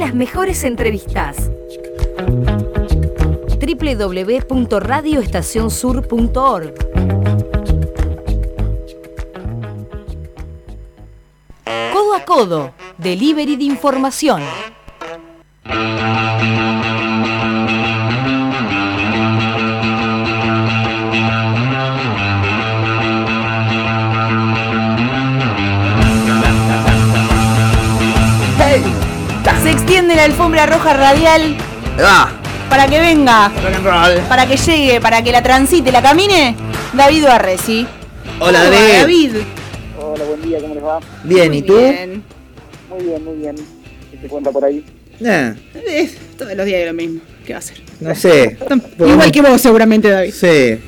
Las mejores entrevistas www.radioestacionsur.org Codo a codo, delivery de información. Se extiende la alfombra roja radial Va, para que venga, para que llegue, para que la transite, la camine, David Barresi. Hola, ¿Cómo va, David. David. Hola, buen día, ¿cómo les va? Bien, Muy ¿y tú? bien. Muy bien, muy bien. ¿Qué se cuenta por ahí? Eh, Eh, todos los días es lo mismo. ¿Qué va a hacer? no sé. Igual que vos, seguramente, David. Sí.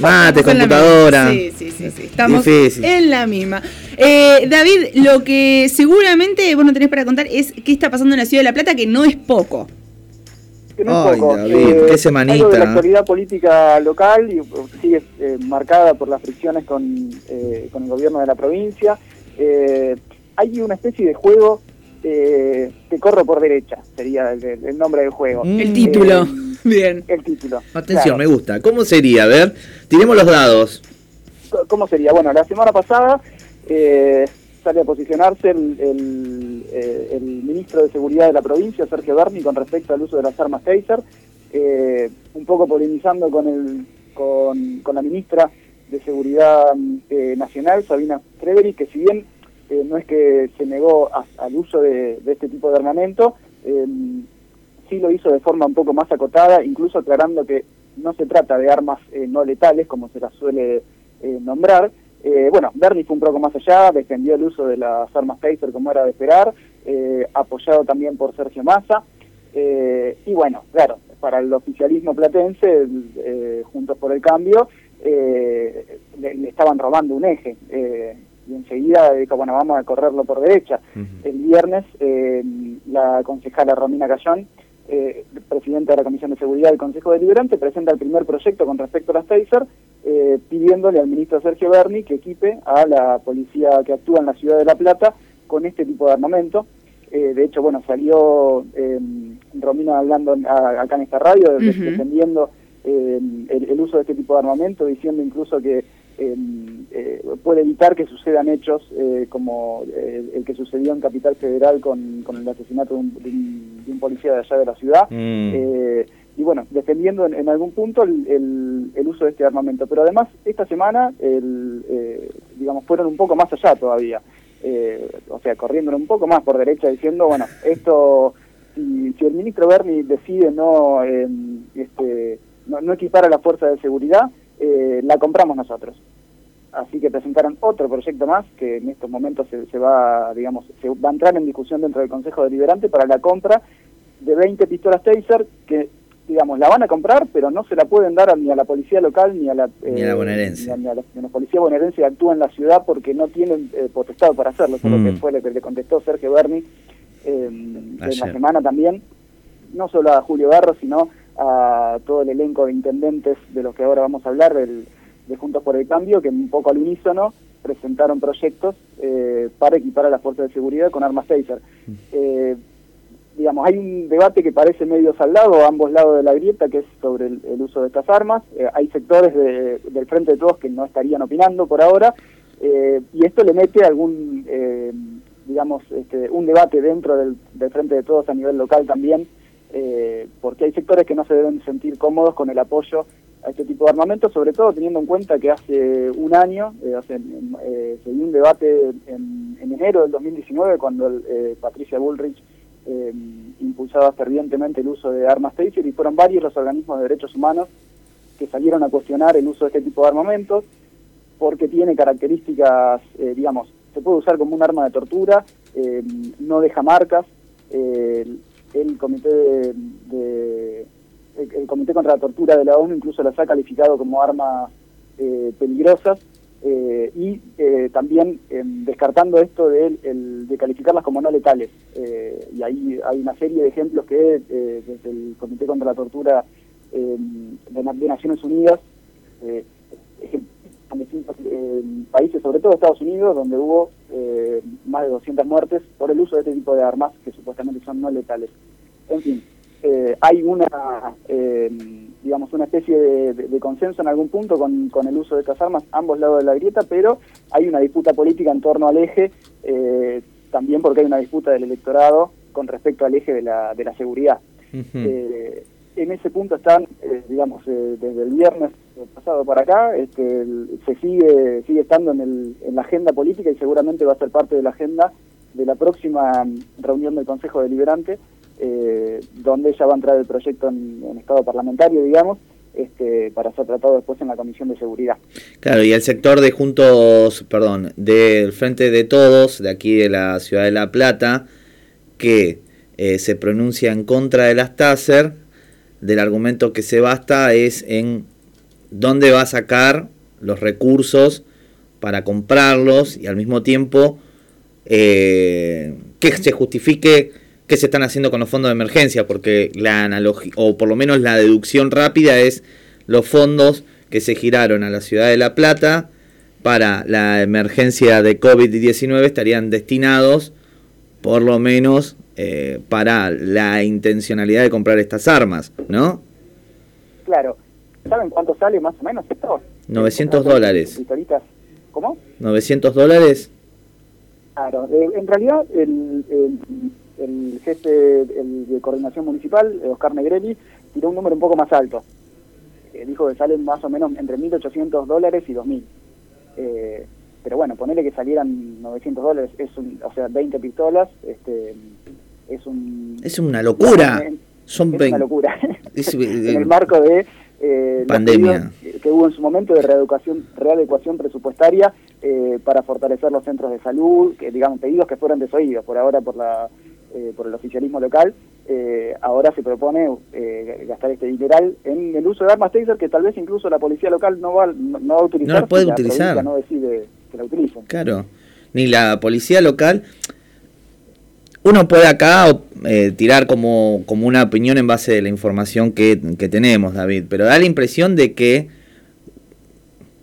Mate, computadora. Sí, sí, sí, sí. Estamos Difícil. en la misma. Eh, David, lo que seguramente vos no tenés para contar es qué está pasando en la ciudad de La Plata, que no es poco. Que no es Ay, poco. David, qué semanita. Algo de la actualidad política local y uh, sigue eh, marcada por las fricciones con, eh, con el gobierno de la provincia. Eh, hay una especie de juego eh, que corro por derecha, sería el, el nombre del juego. Mm. El título. Eh, Bien. el título. Atención, Claro. me gusta. ¿Cómo sería? A ver, tiremos los dados. ¿Cómo sería? Bueno, la semana pasada eh, sale a posicionarse el, el, eh, el ministro de Seguridad de la provincia, Sergio Berni, con respecto al uso de las armas Taser, eh, un poco polemizando con, el, con, con la ministra de Seguridad eh, Nacional, Sabina Treveri, que si bien eh, no es que se negó a- al uso de, este tipo de armamento, eh, sí lo hizo de forma un poco más acotada, incluso aclarando que no se trata de armas eh, no letales, como se las suele eh, nombrar. Eh, bueno, Bernie fue un poco más allá, defendió el uso de las armas Taser como era de esperar, apoyado también por Sergio Massa. Y bueno, claro, para el oficialismo platense, Juntos por el Cambio, le estaban robando un eje. Eh, y enseguida dijo, bueno, vamos a correrlo por derecha. El viernes, eh, la concejala Romina Cayón, eh, presidenta de la Comisión de Seguridad del Consejo Deliberante, presenta el primer proyecto con respecto a las Taser, eh, pidiéndole al ministro Sergio Berni que equipe a la policía que actúa en la ciudad de La Plata con este tipo de armamento. Eh, de hecho, bueno, salió eh, Romina hablando a- acá en esta radio, defendiendo eh, el, el uso de este tipo de armamento, diciendo incluso que eh, puede evitar que sucedan hechos eh, como eh, el que sucedió en Capital Federal con, con el asesinato de un, de un- de un policía de allá de la ciudad. Mm. Eh, y bueno, defendiendo en, en algún punto el, el- el uso de este armamento. Pero además, esta semana, el, eh, digamos, fueron un poco más allá todavía. O sea, corriendo un poco más por derecha, diciendo, bueno, esto, si, si el ministro Berni decide no, eh, este, no, no equipar a la fuerza de seguridad, eh, la compramos nosotros. Así que presentaron otro proyecto más que en estos momentos se, se va, digamos, se va a entrar en discusión dentro del Consejo Deliberante para la compra de 20 pistolas Taser que, digamos, la van a comprar, pero no se la pueden dar ni a la policía local ni a la, eh, Ni a la bonaerense. ni a, ni a la, ni a la policía bonaerense que actúa en la ciudad porque no tienen eh, potestad para hacerlo. Eso es lo Mm. que fue lo que le contestó Sergio Berni eh, en la semana también, no solo a Julio Barro, sino a todo el elenco de intendentes de los que ahora vamos a hablar, del, de Juntos por el Cambio, que un poco al unísono presentaron proyectos eh, para equipar a las fuerzas de seguridad con armas Taser. Eh, digamos, hay un debate que parece medio saldado a ambos lados de la grieta, que es sobre el, uso de estas armas. Eh, hay sectores de- del Frente de Todos que no estarían opinando por ahora, eh, y esto le mete algún, digamos, este, un debate dentro del, Frente de Todos a nivel local también, porque hay sectores que no se deben sentir cómodos con el apoyo a este tipo de armamento, sobre todo teniendo en cuenta que hace un año, eh, hace, eh, se dio un debate en, en enero del 2019 cuando el, eh, Patricia Bullrich impulsaba fervientemente el uso de armas Taser y fueron varios los organismos de derechos humanos que salieron a cuestionar el uso de este tipo de armamentos porque tiene características, digamos, se puede usar como un arma de tortura, no deja marcas, el, comité de- el, comité contra la tortura de la ONU incluso las ha calificado como armas eh, peligrosas eh, y eh, también eh, descartando esto de, el- de calificarlas como no letales. Eh, y ahí hay una serie de ejemplos que desde el Comité contra la Tortura eh, de, Na- de Naciones Unidas, en eh, países, sobre todo Estados Unidos, donde hubo más de 200 muertes por el uso de este tipo de armas que supuestamente son no letales. En fin, eh, hay una, eh, digamos, una especie de, de- de consenso en algún punto con, con el uso de estas armas, ambos lados de la grieta, pero hay una disputa política en torno al eje, eh, también porque hay una disputa del electorado con respecto al eje de la, de la seguridad. Eh, en ese punto están, eh, digamos, desde el viernes pasado para acá, este, el- se sigue sigue estando en, el, en la agenda política y seguramente va a ser parte de la agenda de la próxima mm, reunión del Consejo Deliberante, eh, donde ya va a entrar el proyecto en, estado parlamentario, digamos, este, para ser tratado después en la Comisión de Seguridad. Claro, y el sector de Juntos, perdón, del Frente de Todos, de aquí de la ciudad de La Plata, que eh, se pronuncia en contra de las TASER, del argumento que se basta es en dónde va a sacar los recursos para comprarlos y al mismo tiempo eh, que se justifique qué se están haciendo con los fondos de emergencia, porque la analogía, o por lo menos la deducción rápida es los fondos que se giraron a la ciudad de La Plata para la emergencia de COVID-19 estarían destinados por lo menos eh, para la intencionalidad de comprar estas armas, ¿no? Claro, ¿saben cuánto sale más o menos esto? 900 dólares. ¿Cómo? 900 dólares. Claro, eh, en realidad el, el, el jefe el de coordinación municipal, eh, Oscar Negrelli, tiró un número un poco más alto. Eh, dijo que salen más o menos entre 1.800 dólares y 2.000. Eh, pero bueno, ponele que salieran 900 dólares, es un, o sea, 20 pistolas, este, es un... Es una locura. Es Son una 20. locura. Es- en el marco de eh, Pandemia. que hubo en su momento de reeducación, readecuación presupuestaria eh, para fortalecer los centros de salud, que digamos pedidos que fueron desoídos por ahora por la eh, por el oficialismo local, eh, ahora se propone eh, gastar este dineral en el uso de armas taser que tal vez incluso la policía local no va, no, no va a utilizar. No la puede si utilizar. no decide que la utilicen. Claro. Ni la policía local. Uno puede acá eh, tirar como, como una opinión en base de la información que, que tenemos, David, pero da la impresión de que,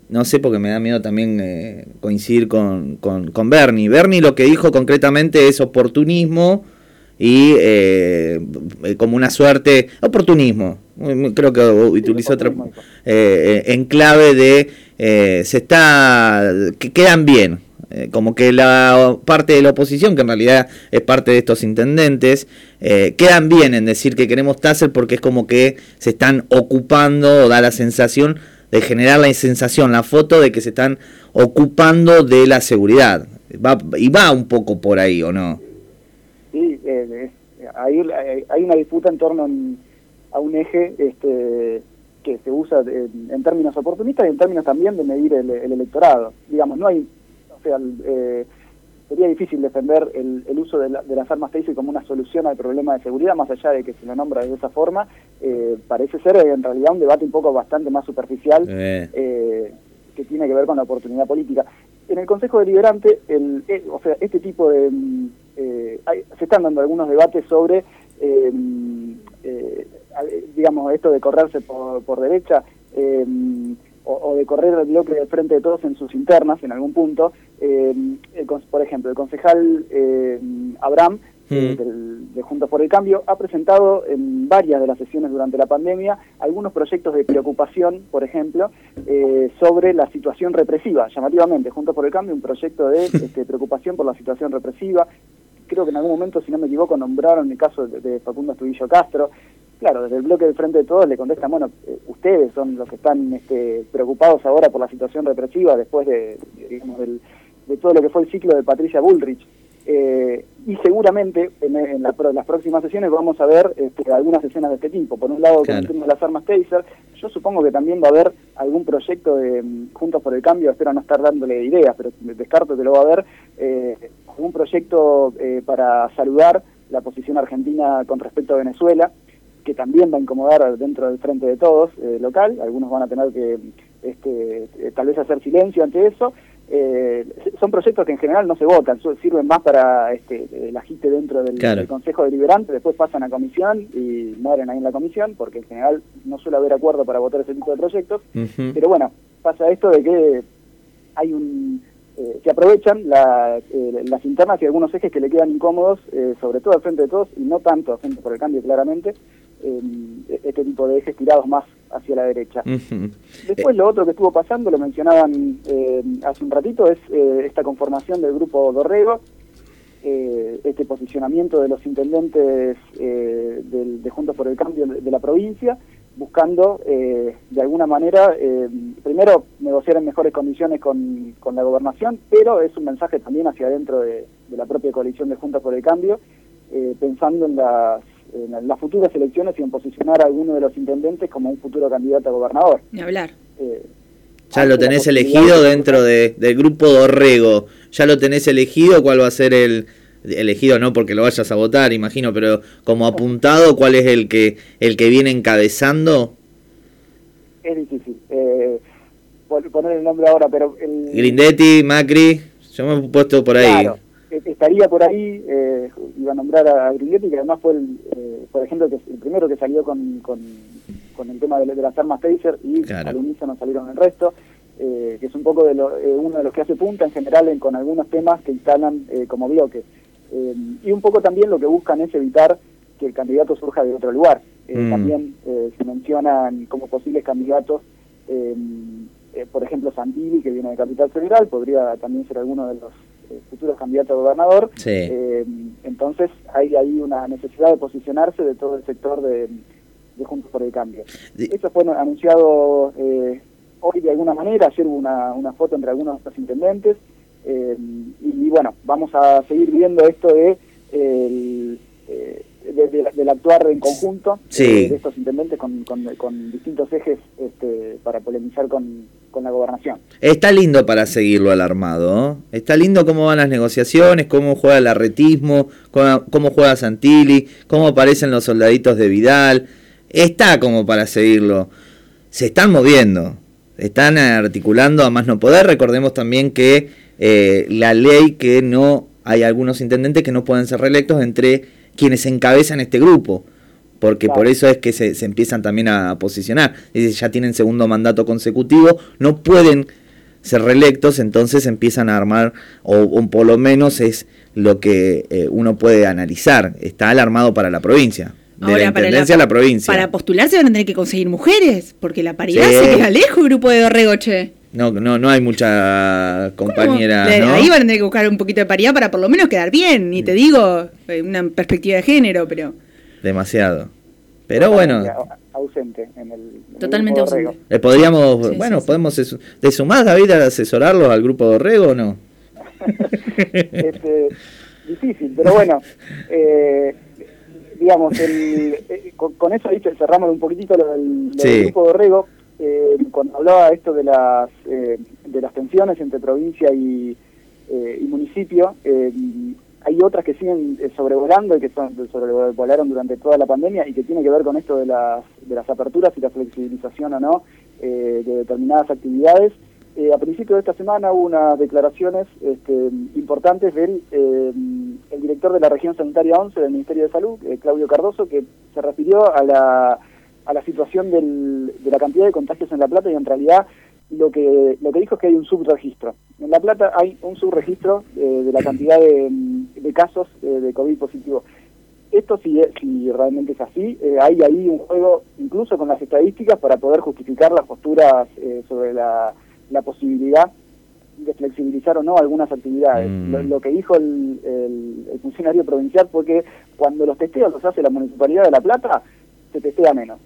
no sé, porque me da miedo también eh, coincidir con, con, con Bernie. Bernie lo que dijo concretamente es oportunismo y eh, como una suerte, oportunismo, creo que utilizó otra, oportunismo. eh, en clave de eh, se está que quedan bien eh, como que la parte de la oposición que en realidad es parte de estos intendentes eh, quedan bien en decir que queremos Taser porque es como que se están ocupando o da la sensación de generar la sensación la foto de que se están ocupando de la seguridad. Va, y va un poco por ahí o no eh, hay, una disputa en torno a un eje este, que se usa en, en términos oportunistas y en términos también de medir el, el electorado. Digamos, no hay, o sea, eh, sería difícil defender el, el uso de, la- de las armas Taser como una solución al problema de seguridad, más allá de que se lo nombra de esa forma. Eh, parece ser en realidad un debate un poco bastante más superficial Eh. eh, que tiene que ver con la oportunidad política. En el Consejo Deliberante, el, eh, o sea, este tipo de... eh, hay- se están dando algunos debates sobre, eh, mm, eh, digamos, esto de correrse por, por derecha mm, o, o de correr el bloque del frente de todos en sus internas en algún punto. Eh, el por ejemplo, el concejal eh, Abraham eh, Mm. del- de Juntos por el Cambio, ha presentado en varias de las sesiones durante la pandemia algunos proyectos de preocupación, por ejemplo, eh, sobre la situación represiva. Llamativamente, Juntos por el Cambio, un proyecto de este, preocupación por la situación represiva. Creo que en algún momento, si no me equivoco, nombraron el caso de, de Facundo Astudillo Castro. Claro, desde el bloque del Frente de Todos le contestan, bueno, eh, ustedes son los que están este, preocupados ahora por la situación represiva después de, digamos, del, de todo lo que fue el ciclo de Patricia Bullrich. Eh, y seguramente en, en la las próximas sesiones vamos a ver este, algunas escenas de este tipo. Por un lado, con Claro. de las armas Taser, yo supongo que también va a haber algún proyecto de mm, Juntos por el Cambio, espero no estar dándole ideas, pero descarto que lo va a haber, eh, algún proyecto eh, para saludar la posición argentina con respecto a Venezuela, que también va a incomodar dentro del frente de todos eh, local, algunos van a tener que este, eh, tal vez hacer silencio ante eso. Eh, son proyectos que en general no se votan, sirven más para este, el agite dentro del, Claro. del Consejo Deliberante, después pasan a comisión y mueren ahí en la comisión, porque en general no suele haber acuerdo para votar ese tipo de proyectos. Pero bueno, pasa esto de que hay un eh, se aprovechan eh, las internas y algunos ejes que le quedan incómodos, eh, sobre todo al frente de todos, y no tanto al frente por el cambio claramente, este tipo de ejes tirados más hacia la derecha. Después lo otro que estuvo pasando, lo mencionaban hace un ratito, es esta conformación del grupo Dorrego, este posicionamiento de los intendentes de Juntos por el Cambio de la provincia, buscando eh, de alguna manera, eh, primero, negociar en mejores condiciones con, con, la gobernación, pero es un mensaje también hacia adentro de, la propia coalición de Junta por el Cambio, eh, pensando en las, en las futuras elecciones y en posicionar a alguno de los intendentes como un futuro candidato a gobernador. Ni hablar. ya lo tenés elegido dentro de, del grupo Dorrego, ya lo tenés elegido cuál va a ser el elegido no porque lo vayas a votar, imagino, pero como apuntado, ¿cuál es el que el que viene encabezando? Es difícil. Eh, poner el nombre ahora, pero... El... Grindetti, Macri, yo me he puesto por ahí. Claro, e-, estaría por ahí, eh, iba a nombrar a Grindetti, que además fue, el, eh, por ejemplo, que el primero que salió con, con, el tema de, las armas Taser y claro. al no salieron el resto. Eh, que es un poco de lo, uno de los que hace punta en general en, con algunos temas que instalan como bloques. Eh, y un poco también lo que buscan es evitar que el candidato surja de otro lugar. Eh, mm. También eh, se mencionan como posibles candidatos, por ejemplo, Santilli, que viene de Capital Federal, podría también ser alguno de los futuros candidatos a gobernador. entonces hay ahí una necesidad de posicionarse de todo el sector de, Juntos por el Cambio. Eso fue anunciado hoy de alguna manera, ayer hubo una, una foto entre algunos de los intendentes. Eh, y, bueno, vamos a seguir viendo esto de, eh, del actuar en conjunto eh, de estos intendentes con, con, distintos ejes este, para polemizar con, la gobernación. Está lindo para seguirlo al armado, está lindo cómo van las negociaciones, cómo juega el arretismo, cómo, cómo juega Santilli, cómo aparecen los soldaditos de Vidal, está como para seguirlo. Se están moviendo, están articulando a más no poder, recordemos también que eh, la ley que no hay algunos intendentes que no pueden ser reelectos entre quienes encabezan este grupo porque por eso es que se, empiezan también a posicionar. ya tienen segundo mandato consecutivo, no pueden ser reelectos, entonces empiezan a armar, o, por lo menos es lo que eh, uno puede analizar. Está alarmado para la provincia. De la intendencia a la provincia. Para postularse van a tener que conseguir mujeres, porque la paridad se queda lejos, grupo de Dorregoche. No, no, no hay mucha compañera. Ahí van a tener que buscar un poquito de paridad para por lo menos quedar bien, ni te digo eh, una perspectiva de género, pero. Demasiado. Pero bueno. Ausente en el. Totalmente ausente. Eh, podríamos, bueno, podemos de sumar, David, a asesorarlos al grupo de Orrego o no? este, difícil, pero bueno. Eh, digamos, el, con, eso dicho, cerramos un poquitito lo del, grupo de Orrego eh, cuando hablaba esto de las, eh, de las tensiones entre provincia y, eh, municipio, eh, hay otras que siguen sobrevolando y que son, sobrevolaron durante toda la pandemia y que tiene que ver con esto de las, de las aperturas y la flexibilización o no de determinadas actividades. a principios de esta semana hubo unas declaraciones este, importantes del el director de la región sanitaria 11 del Ministerio de Salud, Claudio Cardoso, que se refirió a la a la situación del, de la cantidad de contagios en La Plata y en realidad lo que, lo que dijo es que hay un subregistro. En La Plata hay un subregistro eh, de la cantidad de, de casos eh, de COVID positivo. Esto si, si realmente es así, eh, hay ahí un juego incluso con las estadísticas para poder justificar las posturas sobre la, la, posibilidad de flexibilizar o no algunas actividades. Mm. Lo, que dijo el, el, el funcionario provincial fue que cuando los testeos los hace la Municipalidad de La Plata, se testea menos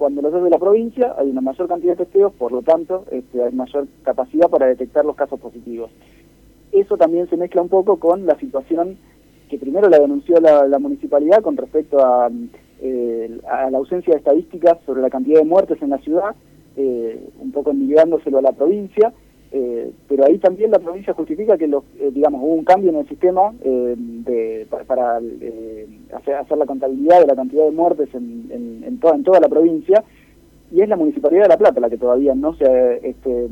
cuando los hace de la provincia hay una mayor cantidad de testeos, por lo tanto este, hay mayor capacidad para detectar los casos positivos. Eso también se mezcla un poco con la situación que primero la denunció la, municipalidad con respecto eh, a, la ausencia de estadísticas sobre la cantidad de muertes en la ciudad, eh, un poco enviándoselo a la provincia, eh, pero ahí también la provincia justifica que los, eh, digamos hubo un cambio en el sistema eh, de, para, hacer, hacer, la contabilidad de la cantidad de muertes en, en, en, toda, en toda la provincia y es la Municipalidad de La Plata la que todavía no se este,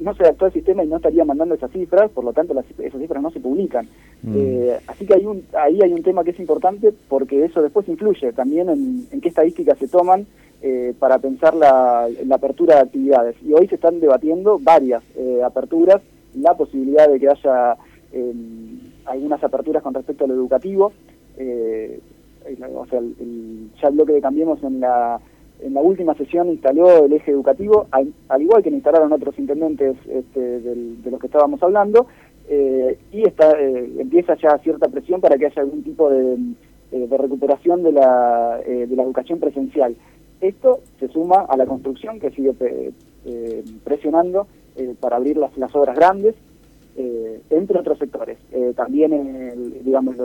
no se adaptó al sistema y no estaría mandando esas cifras, por lo tanto las, esas cifras no se publican. Mm. así que hay un, ahí hay un tema que es importante porque eso después influye también en, en qué estadísticas se toman eh, para pensar la, apertura de actividades. Y hoy se están debatiendo varias eh, aperturas la posibilidad de que haya algunas aperturas con respecto a lo educativo. o sea, ya el bloque de Cambiemos en la en la última sesión instaló el eje educativo, al, igual que instalaron otros intendentes este, de los que estábamos hablando, eh, y está, eh, empieza ya cierta presión para que haya algún tipo de, eh, recuperación de la, de la educación presencial. Esto se suma a la construcción que sigue presionando para abrir las, obras grandes, entre otros sectores. también el, digamos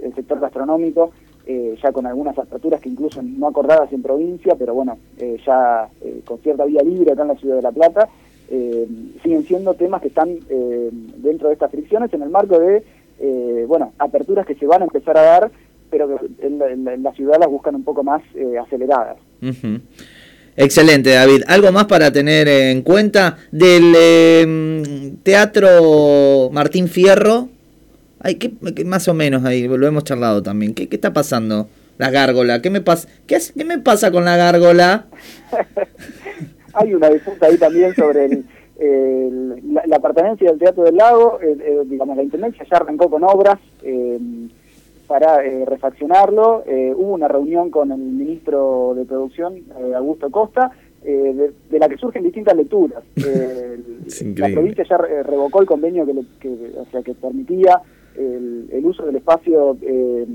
el sector gastronómico eh, ya con algunas aperturas que incluso no acordadas en provincia, pero bueno, eh, ya eh, con cierta vía libre acá en la ciudad de La Plata, siguen siendo temas que están dentro de estas fricciones en el marco de, bueno, aperturas que se van a empezar a dar, pero que en la, ciudad las buscan un poco más aceleradas. Excelente, David. ¿Algo más para tener en cuenta del Teatro Martín Fierro? Ay, ¿qué, más o menos ahí, lo hemos charlado también. ¿Qué, qué está pasando? La gárgola, ¿qué me, pasa ¿Qué, ¿qué me pasa con la gárgola? Hay una disputa ahí también sobre la, pertenencia del Teatro del Lago. digamos, la Intendencia ya arrancó con obras eh, para eh, refaccionarlo. Eh, hubo una reunión con el ministro de Producción, Augusto Costa, de, la que surgen distintas lecturas. la provincia ya revocó el convenio que, que, o sea, que permitía el, uso del espacio eh,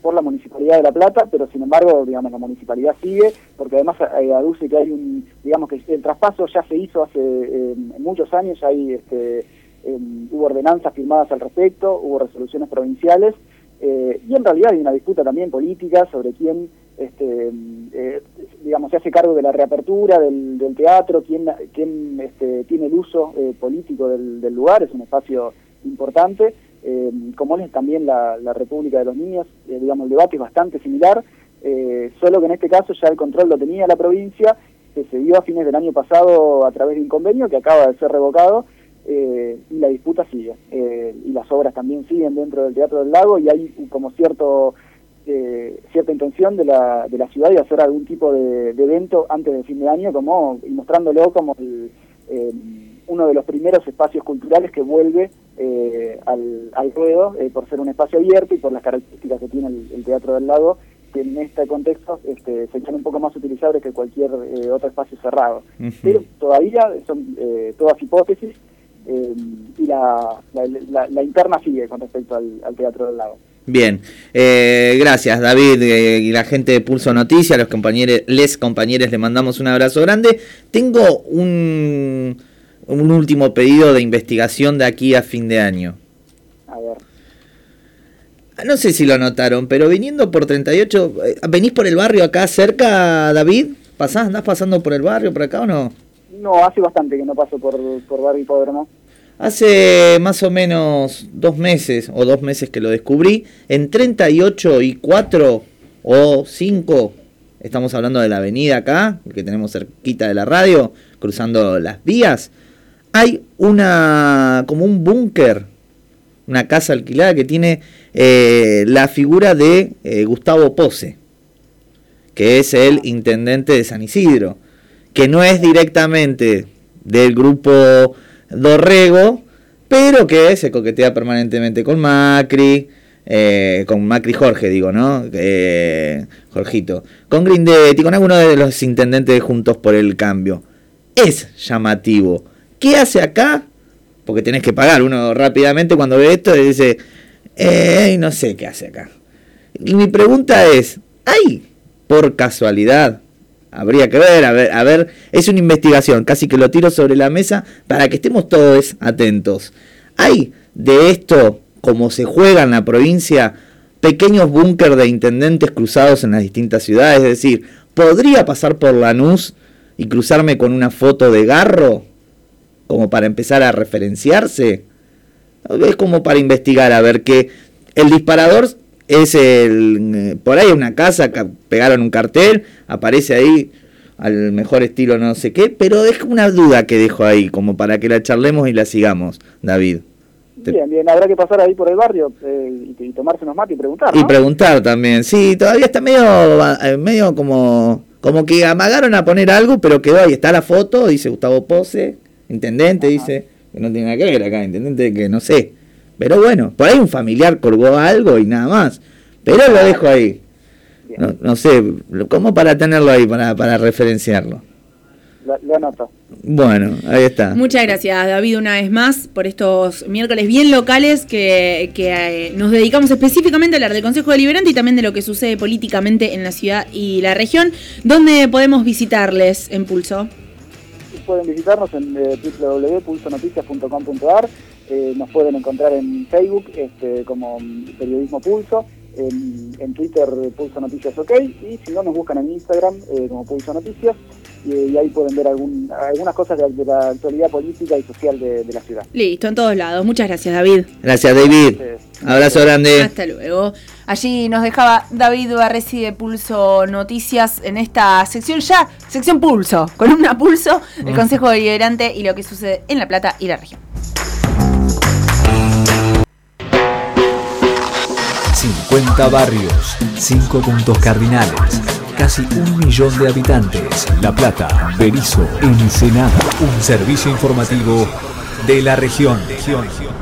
por la Municipalidad de La Plata, pero sin embargo, digamos, la Municipalidad sigue, porque además eh, aduce que hay un, digamos que el traspaso ya se hizo hace eh, muchos años, ya hay, este, hubo ordenanzas firmadas al respecto, hubo resoluciones provinciales, y en realidad hay una disputa también política sobre quién, este, digamos, se hace cargo de la reapertura del, teatro, quién, quién este, tiene el uso político del, lugar, es un espacio importante, eh, como es también la, República de los Niños, eh, digamos, el debate es bastante similar, eh, solo que en este caso ya el control lo tenía la provincia, que se dio a fines del año pasado a través de un convenio que acaba de ser revocado, y la disputa sigue, y las obras también siguen dentro del Teatro del Lago, y hay como cierto cierta intención de la, de la ciudad de hacer algún tipo de, evento antes del fin de año, como y mostrándolo como el uno de los primeros espacios culturales que vuelve eh, al, ruedo eh, por ser un espacio abierto y por las características que tiene el, Teatro del Lago, que en este contexto este, se echan un poco más utilizables que cualquier eh, otro espacio cerrado. Pero todavía son todas hipótesis y la, la, interna sigue con respecto al, Teatro del Lago. Bien, gracias David y la gente de Pulso Noticias, los compañeros, les compañeros, le mandamos un abrazo grande. Tengo un un último pedido de investigación de aquí a fin de año. A ver. No sé si lo notaron, pero viniendo por 38, eh, ¿venís por el barrio acá cerca, David? ¿Pasás, andás pasando por el barrio, por acá o no? No, hace bastante que no paso por, por barrio Hipódromo. Hace más o menos dos meses o dos meses que lo descubrí, en 38 y 4 o 5, estamos hablando de la avenida acá, que tenemos cerquita de la radio, cruzando las vías, hay una como un búnker, una casa alquilada que tiene eh, la figura de eh, Gustavo Pose, que es el intendente de San Isidro, que no es directamente del grupo Dorrego, pero que se coquetea permanentemente con Macri, eh, con Macri Jorge, digo, ¿no? Jorgito, con Grindetti, con alguno de los intendentes de Juntos por el Cambio. Es llamativo ¿Qué hace acá? Porque tenés que pagar. Uno rápidamente cuando ve esto dice, eh, no sé qué hace acá. Y mi pregunta es, ¿hay por casualidad? Habría que ver, a ver, a ver, es una investigación, casi que lo tiro sobre la mesa para que estemos todos atentos. ¿Hay de esto, como se juega en la provincia, pequeños búnker de intendentes cruzados en las distintas ciudades? Es decir, ¿podría pasar por Lanús y cruzarme con una foto de Garro? como para empezar a referenciarse. Es como para investigar, a ver que el disparador es el... Por ahí una casa, pegaron un cartel, aparece ahí al mejor estilo no sé qué, pero es una duda que dejo ahí, como para que la charlemos y la sigamos, David. Bien, bien, habrá que pasar ahí por el barrio eh, y, tomarse unos mates y preguntar. Y preguntar también, sí, todavía está medio, eh, medio como, como que amagaron a poner algo, pero quedó ahí, está la foto, dice Gustavo Pose, intendente, dice, que no tiene nada que ver acá, intendente que no sé. Pero bueno, por ahí un familiar colgó algo y nada más. Pero lo dejo ahí. No, no sé, ¿cómo para tenerlo ahí, para, para referenciarlo? Lo, anoto. Bueno, ahí está. Muchas gracias, David, una vez más por estos miércoles bien locales que, que eh, nos dedicamos específicamente a hablar del Consejo Deliberante y también de lo que sucede políticamente en la ciudad y la región. ¿Dónde podemos visitarles en Pulso? Pueden visitarnos en eh, www.pulsonoticias.com.ar. Eh, nos pueden encontrar en Facebook este, como Periodismo Pulso en, Twitter Pulso Noticias OK y si no nos buscan en Instagram eh, como Pulso Noticias y, ahí pueden ver algún, algunas cosas de, la actualidad política y social de, la ciudad. Listo, en todos lados. Muchas gracias David. Gracias David. Abrazo grande. Hasta luego. Allí nos dejaba David Barresi de Pulso Noticias en esta sección ya, sección Pulso, columna Pulso, el Consejo Deliberante y lo que sucede en La Plata y la región. 50 barrios, 5 puntos cardinales, casi un millón de habitantes. La Plata, Berizo, Ensenada. Un servicio informativo de la región. región.